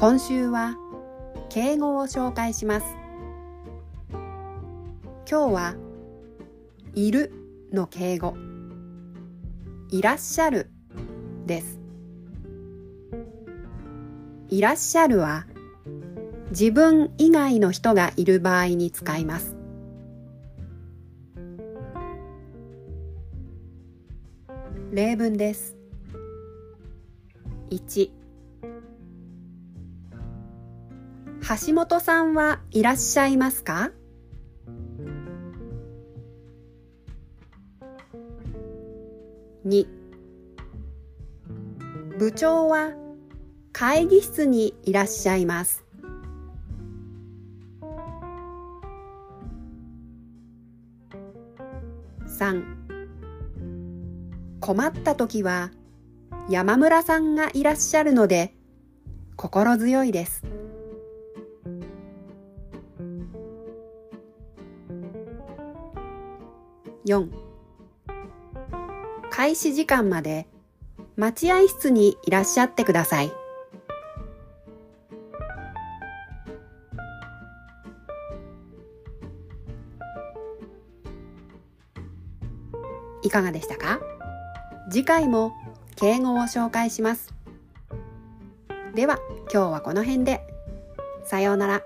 今週は敬語を紹介します。今日はいるの敬語。いらっしゃるです。いらっしゃるは自分以外の人がいる場合に使います。例文です。1橋本さんはいらっしゃいますか？2部長は会議室にいらっしゃいます。3困った時は山村さんがいらっしゃるので心強いです。4開始時間まで待合室にいらっしゃってくださいいかがでしたか？次回も敬語を紹介します。では今日はこの辺で。さようなら。